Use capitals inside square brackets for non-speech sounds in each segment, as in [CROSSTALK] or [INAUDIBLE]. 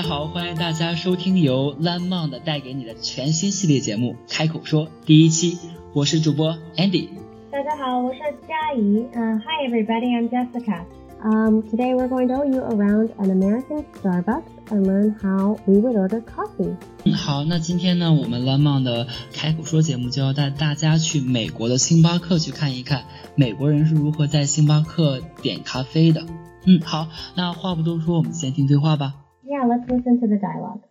家好，欢迎大家收听由 Landmond 带给你的全新系列节目《开口说》第一期，我是主播 Andy。大家好，我是佳怡。Uh, hi everybody, I'm Jessica. Um, today we're going to show you around an American Starbucks and learn how we would order coffee. 嗯，好，那今天呢，我们 Landmond 的开口说节目就要带大家去美国的星巴克去看一看，美国人是如何在星巴克点咖啡的。嗯，好，那话不多说，我们先听对话吧。Yeah, let's listen to the dialogue.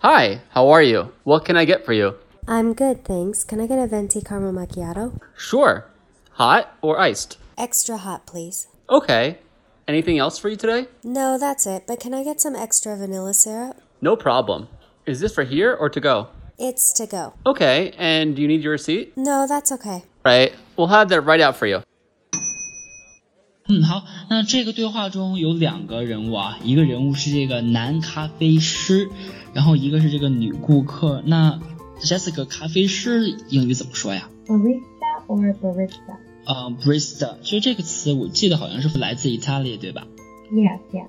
Hi, how are you? What can I get for you? I'm good, thanks. Can I get a venti caramel macchiato? Sure. Hot or iced? Extra hot, please. Okay. Anything else for you today? No, that's it, but can I get some extra vanilla syrup? No problem. Is this for here or to go? It's to go. Okay, and do you need your receipt? No, that's okay. Right. We'll have that right out for you. 嗯，好，那这个对话中有两个人物啊，一个人物是这个男咖啡师，然后一个是这个女顾客。那 Jessica 咖啡师英语怎么说呀？Barista or barista? 呃，barista，其实这个词我记得好像是来自意大利，对吧？Yes, yes.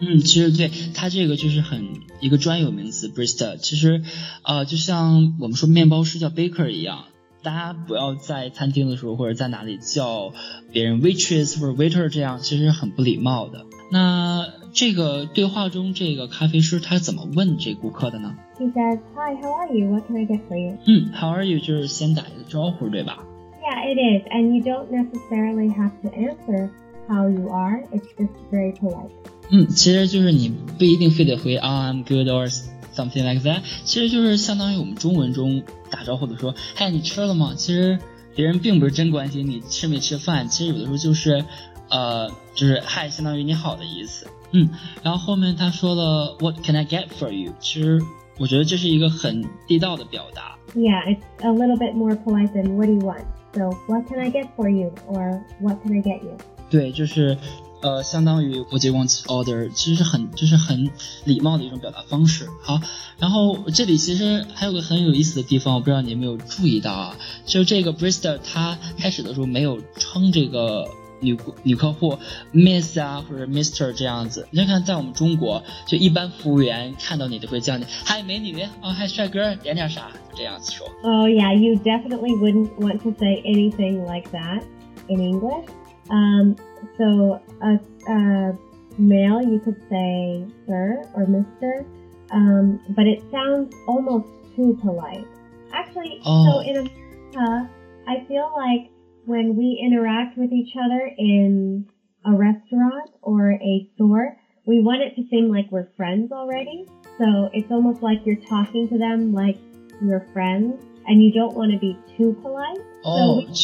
嗯，其实对它这个就是很一个专有名词 barista。其实，呃，就像我们说面包师叫 baker 一样，大家不要在餐厅的时候或者在哪里叫别人 waitress 或者 waiter 这样，其实很不礼貌的。那这个对话中，这个咖啡师他怎么问这顾客的呢？ He says, Hi, how are you? What can I get for you? 嗯，How are you？就是先打一个招呼，对吧？ Yeah, it is. And you don't necessarily have to answer how you are. It's just very polite. 嗯，其实就是你不一定非得回啊、I'm good or something like that，其实就是相当于我们中文中打招呼的说，嗨，你吃了吗？其实别人并不是真关心你吃没吃饭，其实有的时候就是，呃，就是嗨，相当于你好的意思。嗯，然后后面他说了 What can I get for you？其实我觉得这是一个很地道的表达。Yeah, it's a little bit more polite than what do you want? So, what can I get for you? Or what can I get you? 对，就是呃，相当于 What do you want to order？其实是很就是很礼貌的一种表达方式。好，然后这里其实还有个很有意思的地方，我不知道你有没有注意到啊，就是这个 barista 他开始的时候没有称这个。女顾女客户 Miss 啊或者 Mister 这样子，你看在我们中国，就一般服务员看到你都会叫你嗨美女哦嗨帅哥点点啥这样子说。 Oh, yeah, you definitely wouldn't want to say anything like that in English. Um, so a, a male, you could say sir or mister, um, but it sounds almost too polite. Actually, oh. so in America, I feel like when we interact with each other in a restaurant or a store, we want it to seem like we're friends already. So it's almost like you're talking to them like your friends, and you don't want to be too polite. Oh, so we,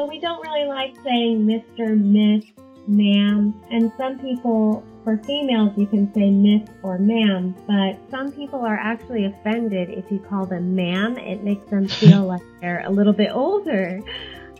so we don't really like saying Mr., Miss, Ma'am, and some people, for females, you can say Miss or Ma'am, but some people are actually offended if you call them Ma'am. It makes them [LAUGHS] feel like they're a little bit older.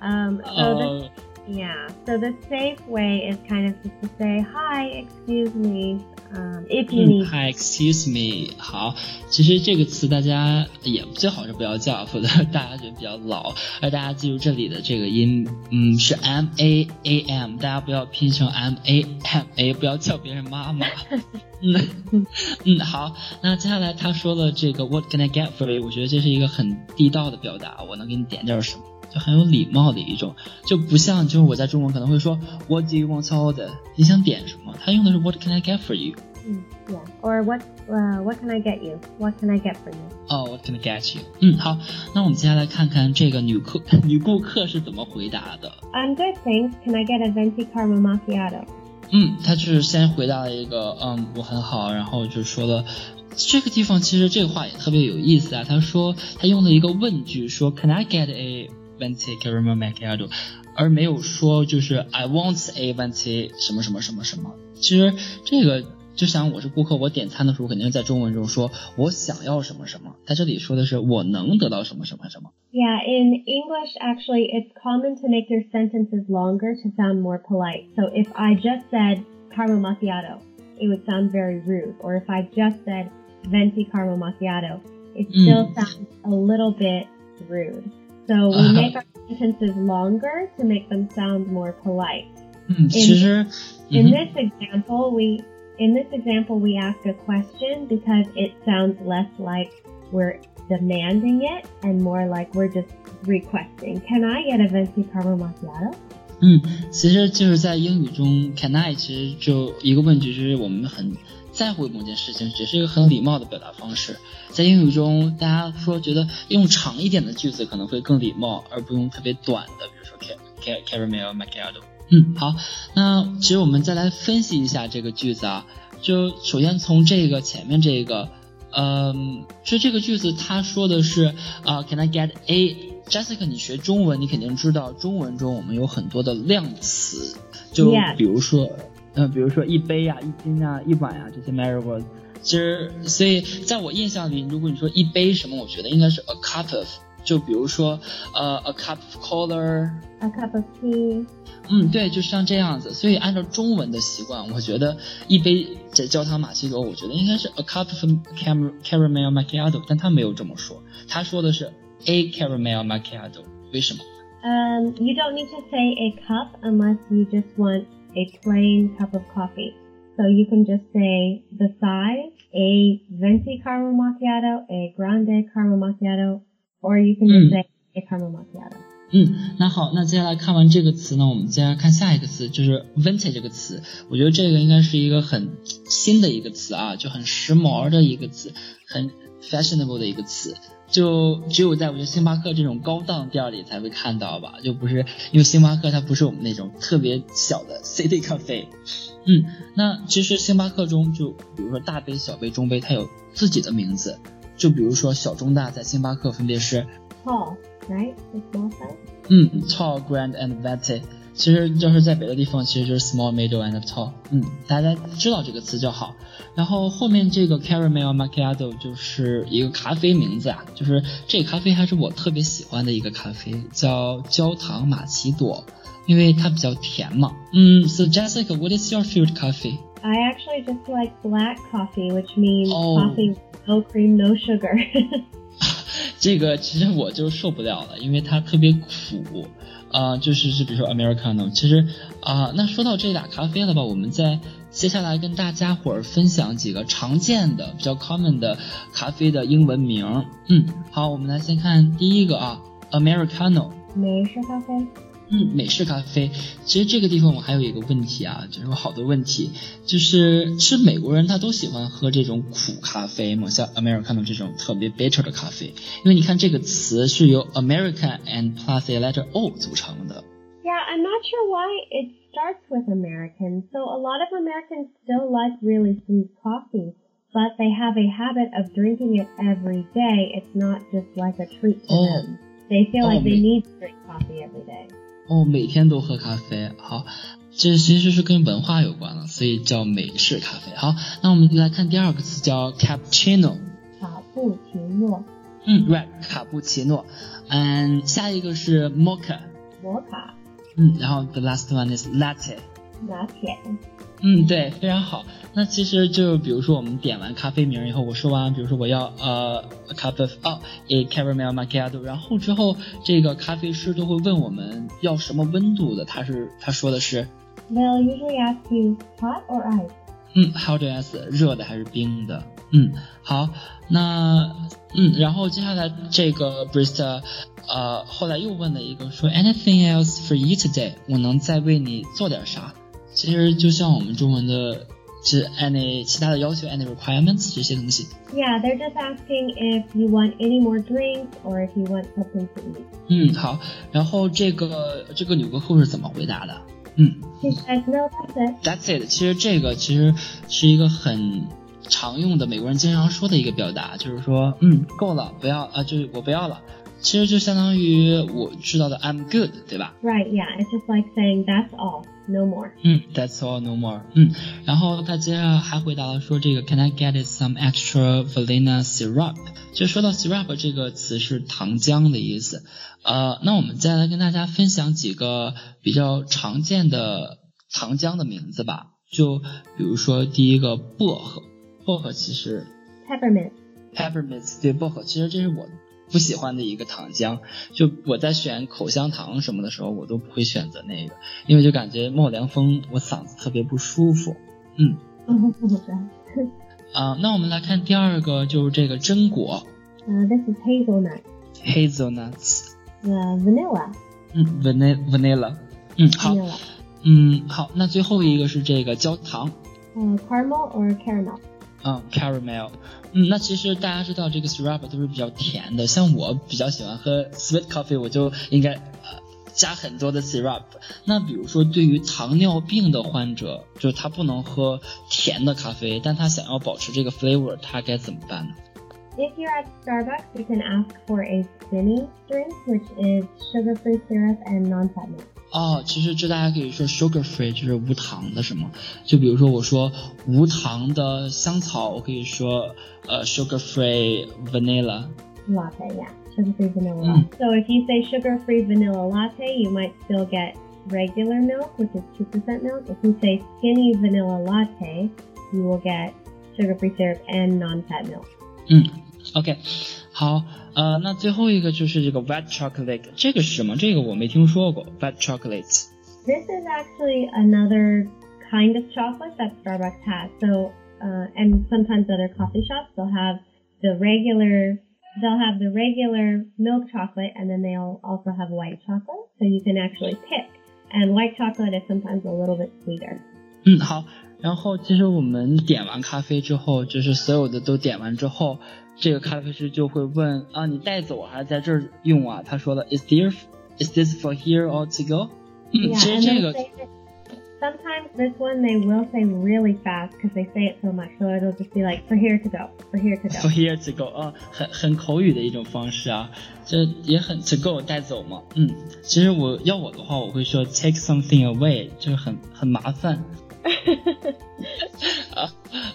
Um, so the, 呃。yeah, so the safe way is kind of just to say, hi, excuse me, 嗯 excuse me，好，其实这个词大家也最好是不要叫，否则大家觉得比较老。而大家记住这里的这个音，嗯，是 M A A M，大家不要拼成 M A M A，不要叫别人妈妈。[LAUGHS] 嗯嗯，好，那接下来他说了这个 What can I get for you？我觉得这是一个很地道的表达，我能给你点点什么。就很有礼貌的一种，就不像就是我在中文可能会说 What do you want to order？你想点什么？他用的是 What can I get for you？Mm, yeah. Or what, uh, what can I get you? What can I get for you? 哦、w h a t can I get you？嗯，好，那我们接下来看看这个女客女顾客是怎么回答的。I'm good, thanks. Can I get a venti caramel macchiato? 嗯，她就是先回答了一个嗯我很好，然后就说了这个地方其实这个话也特别有意思啊。她说她用了一个问句说 Can I get a venti caramel macchiato？而没有说就是 I want a venti 什么什么什么什么。其实这个就像我是顾客，我点餐的时候肯定是在中文中说我想要什么什么，在这里说的是我能得到什么什么什么。 Yeah, in English, actually, it's common to make your sentences longer to sound more polite. So if I just said caramel macchiato, it would sound very rude. Or if I just said venti caramel macchiato, it still Mm. sounds a little bit rude. So we Uh-huh. make our sentences longer to make them sound more polite. 嗯，其实 In 嗯哼 this example, we in this example we ask a question because it sounds less like we're demanding it and more like we're just requesting. Can I get a venti caramel macchiato? 嗯，其实就是在英语中，can I 其实就一个问句，就是我们很 在乎某件事情，只是一个很礼貌的表达方式。在英语中，大家说觉得用长一点的句子可能会更礼貌，而不用特别短的，比如说 car car caramel macchiato。嗯，好，那其实我们再来分析一下这个句子啊，就首先从这个前面这个。嗯，就这个句子，他说的是啊、c a n I get a Jessica？你学中文，你肯定知道中文中我们有很多的量词，就比如说，嗯、比如说一杯呀、一斤啊、一碗啊这些 measure words。其实，所以在我印象里，如果你说一杯什么，我觉得应该是 a cup of。就比如说，呃，a cup of cola， A cup of tea. 嗯，对，就像这样子。所以按照中文的习惯，我觉得一杯这焦糖玛奇朵，我觉得应该是 a cup of cam caramel macchiato，但他没有这么说，他说的是 a caramel macchiato。为什么？ Um, you don't need to say a cup unless you just want a plain cup of coffee. So you can just say the size, a venti caramel macchiato, a grande caramel macchiato, or you can just Mm. say a caramel macchiato. 嗯，那好，那接下来看完这个词呢，我们接下来看下一个词，就是 vintage 这个词。我觉得这个应该是一个很新的一个词啊，就很时髦的一个词，很 fashionable 的一个词。就只有在我觉得星巴克这种高档店里才会看到吧，就不是因为星巴克它不是我们那种特别小的 [LAUGHS] city cafe。嗯，那其实星巴克中就比如说大杯、小杯、中杯，它有自己的名字。就比如说小、中、大在星巴克分别是 right? The small size. 嗯，tall, grand and venti。其实要是在别的地方，其实就是 small, middle and tall。嗯，大家知道这个词就好。然后后面这个 caramel macchiato 就是一个咖啡名字啊，就是这个咖啡还是我特别喜欢的一个咖啡，叫焦糖玛奇朵，因为它比较甜嘛。嗯，So Jessica, what is your favorite coffee? I actually just like black coffee, which means Oh. coffee with no cream, no sugar. [LAUGHS] 这个其实我就受不了了，因为它特别苦，啊、就是是比如说 americano，其实啊、那说到这俩咖啡了吧，我们再接下来跟大家伙儿分享几个常见的、比较 common 的咖啡的英文名。嗯，好，我们来先看第一个啊，americano。美式咖啡。嗯，美式咖啡。其实这个地方我还有一个问题啊，就是有好多问题，就是是美国人他都喜欢喝这种苦咖啡吗？像 Americano 这种特别 bitter 的咖啡，因为你看这个词是由 American and plus a letter O 组成的。 Yeah, I'm not sure why it starts with American. So a lot of Americans still like really sweet coffee, but they have a habit of drinking it every day. It's not just like a treat to Oh. them. They feel Oh, like they me- need to drink coffee every day. 哦，每天都喝咖啡，好，这其实是跟文化有关了，所以叫美式咖啡。好，那我们来看第二个词叫 cappuccino。卡布奇诺，嗯，right，卡布奇诺。嗯，下一个是 mocha。摩卡，嗯，然后 the last one is latte。嗯，对，非常好。那其实就比如说我们点完咖啡名以后，我说完，比如说我要呃 a cup of 哦 a caramel macchiato，然后之后这个咖啡师都会问我们要什么温度的，他是他说的是 They'll usually ask you hot or ice. 嗯，how do you ask 热的还是冰的？嗯，好，那嗯，然后接下来这个 barista 呃后来又问了一个说 anything else for you today？我能再为你做点啥？其实就像我们中文的，是 any 其他的要求 any requirements 这些东西。Yeah, they're just asking if you want any more drinks or if you want something to eat. 嗯，好。然后这个这个纽扣后是怎么回答的？嗯 She says, no, that's it.，That's it。其实这个其实是一个很常用的美国人经常说的一个表达，就是说，嗯，够了，不要啊，就是我不要了。其实就相当于我知道的 I'm good，对吧？Right, yeah, it's just like saying that's all, no more. 嗯，That's all, no more。嗯，然后他接着还回答了说这个 Can I get some extra vanilla syrup？就说到 syrup 这个词是糖浆的意思。呃，那我们再来跟大家分享几个比较常见的糖浆的名字吧。就比如说第一个薄荷，薄荷其实 Peppermint. peppermint 对薄荷，其实这是我不喜欢的一个糖浆。就我在选口香糖什么的时候，我都不会选择那个，因为就感觉冒凉风，我嗓子特别不舒服。嗯。[LAUGHS] 啊，那我们来看第二个，就是这个榛果。Uh, this is hazelnut. Hazelnuts. Uh, vanilla. 嗯，vanilla，vanilla。嗯，好。嗯，好。那最后一个是这个焦糖。呃，caramel or caramel？嗯，caramel。嗯，那其实大家知道这个 syrup 都是比较甜的，像我比较喜欢喝 sweet coffee，我就应该呃加很多的 syrup。那比如说对于糖尿病的患者，就是他不能喝甜的咖啡，但他想要保持这个 flavor，他该怎么办呢？If you're at Starbucks, you can ask for a skinny drink, which is sugar-free syrup and non-fat milk. 哦，其实这大家可以说 sugar free 就是无糖的，是吗？就比如说我说无糖的香草，我可以说呃 sugar free vanilla latte, yeah, sugar free vanilla. Mm. So if you say sugar free vanilla latte, you might still get regular milk, which is two percent milk. If you say skinny vanilla latte, you will get sugar free syrup and non-fat milk. 嗯 ，OK，好。呃，那最后一个就是这个 white chocolate，这个是什么？这个我没听说过。white chocolate。This is actually another kind of chocolate that Starbucks has. So, uh, and sometimes other coffee shops they'll have the regular, they'll have the regular milk chocolate, and then they'll also have white chocolate. So you can actually pick. And white chocolate is sometimes a little bit sweeter. 嗯，好。 然后其实我们点完咖啡之后，就是所有的都点完之后，这个咖啡师就会问啊，你带走还是在这儿用啊？他说的，Is there is this for here or to go？嗯，其实这个。Sometimes this one they will say really fast because they say it so much, so it'll just be like for here to go, for here to go. For here to go 啊，很很口语的一种方式啊，这也很 to go 带走嘛。嗯，其实我要我的话，我会说 take something away，就是很很麻烦。[LAUGHS] 啊，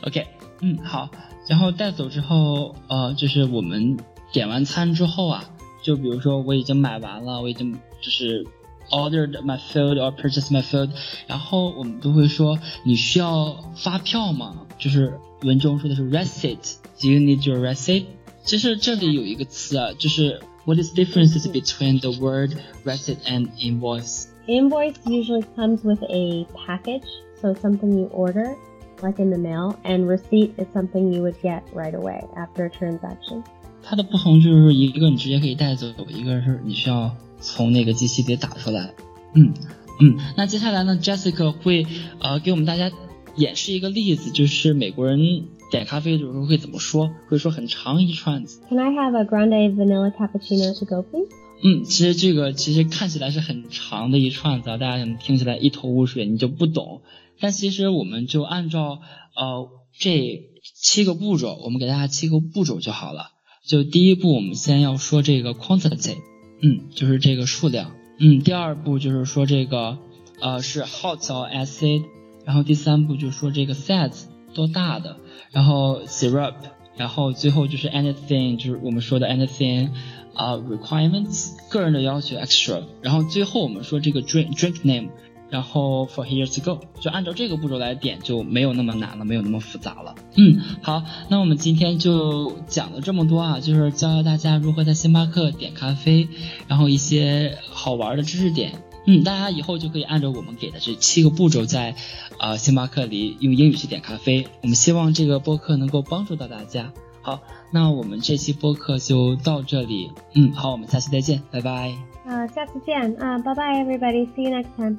OK，嗯，好，然后带走之后，呃，就是我们点完餐之后啊，就比如说我已经买完了，我已经就是 ordered my food or purchased my food，然后我们都会说你需要发票吗？就是文中说的是 receipt，Do you need your receipt？其实这里有一个词啊，就是 What is differences between the word receipt and invoice？Invoice usually comes with a package. So something you order, like in the mail, and receipt is something you would get right away after a transaction. 它的不同就是一个你直接可以带走，一个是你需要从那个机器里打出来。嗯嗯，那接下来呢，Jessica 会呃给我们大家演示一个例子，就是美国人点咖啡的时候会怎么说，会说很长一串子。Can I have a grande vanilla cappuccino to go, please? 嗯，其实这个其实看起来是很长的一串子，大家可能听起来一头雾水，你就不懂。 但其实我们就按照呃这七个步骤，我们给大家七个步骤就好了。就第一步，我们先要说这个 quantity，嗯，就是这个数量，嗯。第二步就是说这个呃是 hot or acid，然后第三步就说这个 size 多大的，然后 syrup，然后最后就是 anything，就是我们说的 anything 啊 requirements，个人的要求 extra，然后最后我们说这个 drink drink name。然后 for here to go，就按照这个步骤来点，就没有那么难了，没有那么复杂了。嗯，好，那我们今天就讲了这么多啊，就是教教大家如何在星巴克点咖啡，然后一些好玩的知识点。嗯，大家以后就可以按照我们给的这七个步骤，在呃星巴克里用英语去点咖啡。我们希望这个播客能够帮助到大家。好，那我们这期播客就到这里。嗯，好，我们下期再见，拜拜。啊，下次见啊，拜拜，everybody，see you next time。